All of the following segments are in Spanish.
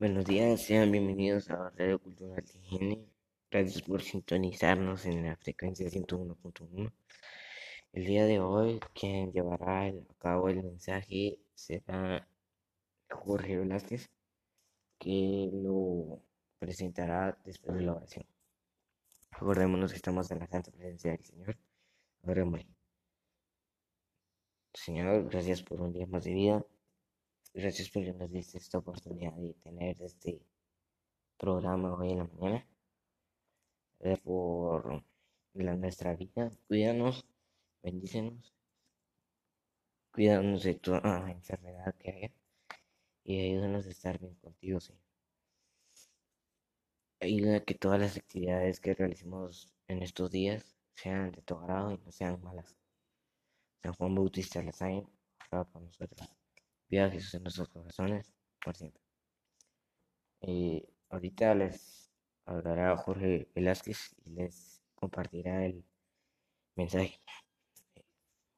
Buenos días, sean bienvenidos a Radio Cultural Higiene. Gracias por sintonizarnos en la frecuencia 101.1. El día de hoy, quien llevará a cabo el mensaje será Jorge Velázquez, que lo presentará después de la oración. Recordémonos que estamos en la santa presencia del Señor. Oremos. Señor, gracias por un día más de vida. Gracias por que nos diste esta oportunidad de tener este programa hoy en la mañana. Por la, nuestra vida. Cuídanos, bendícenos. Cuídanos de toda enfermedad que haya. Y ayúdanos a estar bien contigo, Señor. Ayuda a que todas las actividades que realicemos en estos días sean de tu agrado y no sean malas. San Juan Bautista las hay, por nosotros. Viva Jesús en nuestros corazones por siempre. Eh, ahorita les hablará Jorge Velázquez y les compartirá el mensaje.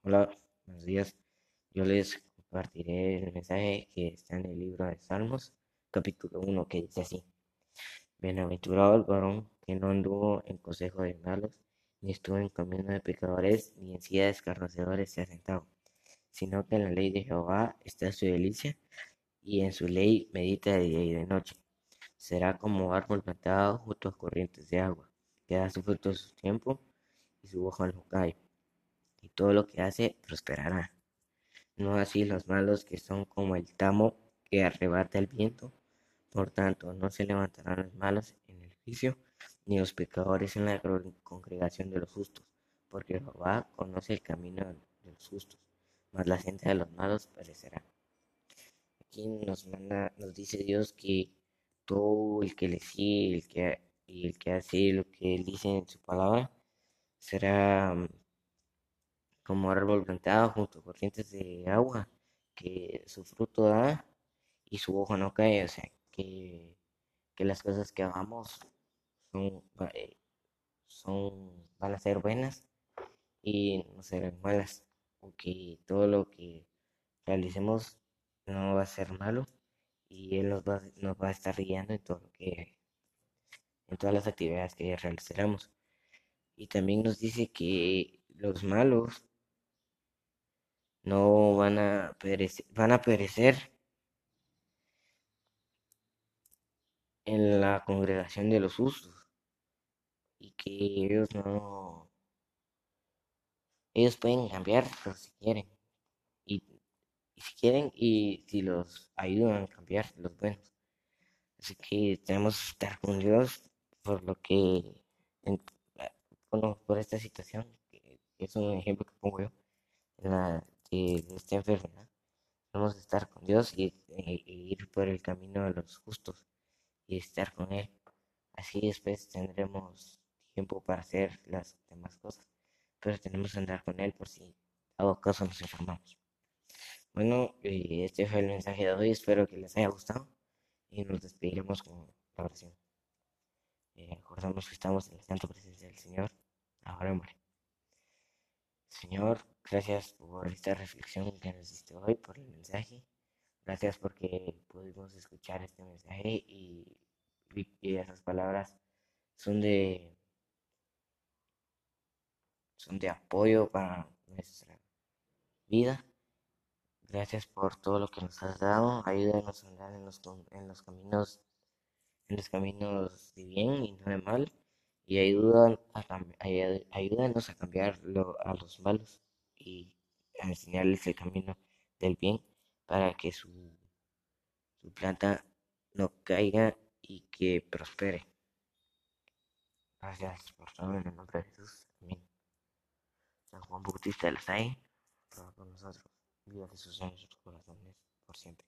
Hola, buenos días. Yo les compartiré el mensaje que está en el libro de Salmos, capítulo 1, que dice así. Bienaventurado el varón que no anduvo en consejo de malos, ni estuvo en camino de pecadores, ni en silla de se ha sentado sino que en la ley de Jehová está su delicia, y en su ley medita de día y de noche. Será como árbol plantado junto a corrientes de agua, que da su fruto a su tiempo, y su hoja no cae, y todo lo que hace prosperará. No así los malos que son como el tamo que arrebata el viento. Por tanto, no se levantarán los malos en el juicio, ni los pecadores en la congregación de los justos, porque Jehová conoce el camino de los justos mas la gente de los malos perecerá. Aquí nos manda, nos dice Dios que todo el que le sigue el que, y el que hace lo que él dice en su palabra será mm, como árbol plantado junto a corrientes de agua, que su fruto da y su hoja no cae, o sea, que, que las cosas que hagamos son, eh, son, van a ser buenas y no serán malas que todo lo que realicemos no va a ser malo y Él nos va, nos va a estar guiando en todo lo que en todas las actividades que realizaremos. Y también nos dice que los malos no van a perecer, van a perecer en la congregación de los justos y que ellos no ellos pueden cambiar si quieren. Y, si quieren y si los ayudan a cambiar los buenos. Así que tenemos que estar con Dios por lo que, por esta situación, que es un ejemplo que pongo yo, de, esta enfermedad. Tenemos que estar con Dios y, e, e ir por el camino de los justos y estar con Él. Así después tendremos tiempo para hacer las demás cosas pero tenemos que andar con él por si hago caso nos informamos. Bueno, eh, este fue el mensaje de hoy, espero que les haya gustado y nos despediremos con la oración. Eh, recordamos que estamos en la santa presencia del Señor, ahora muere. Señor, gracias por esta reflexión que nos diste hoy, por el mensaje. Gracias porque pudimos escuchar este mensaje y esas palabras son de son de apoyo para nuestra vida. Gracias por todo lo que nos has dado. Ayúdanos a andar en los, en los caminos en los caminos de bien y no de mal. Y ayudan a, ayúdanos a cambiar a los malos y a enseñarles el camino del bien para que su, su planta no caiga y que prospere. Gracias por todo en el nombre de Jesús. Bautista de la SAE, con nosotros. Viva Jesús en nuestros corazones por siempre.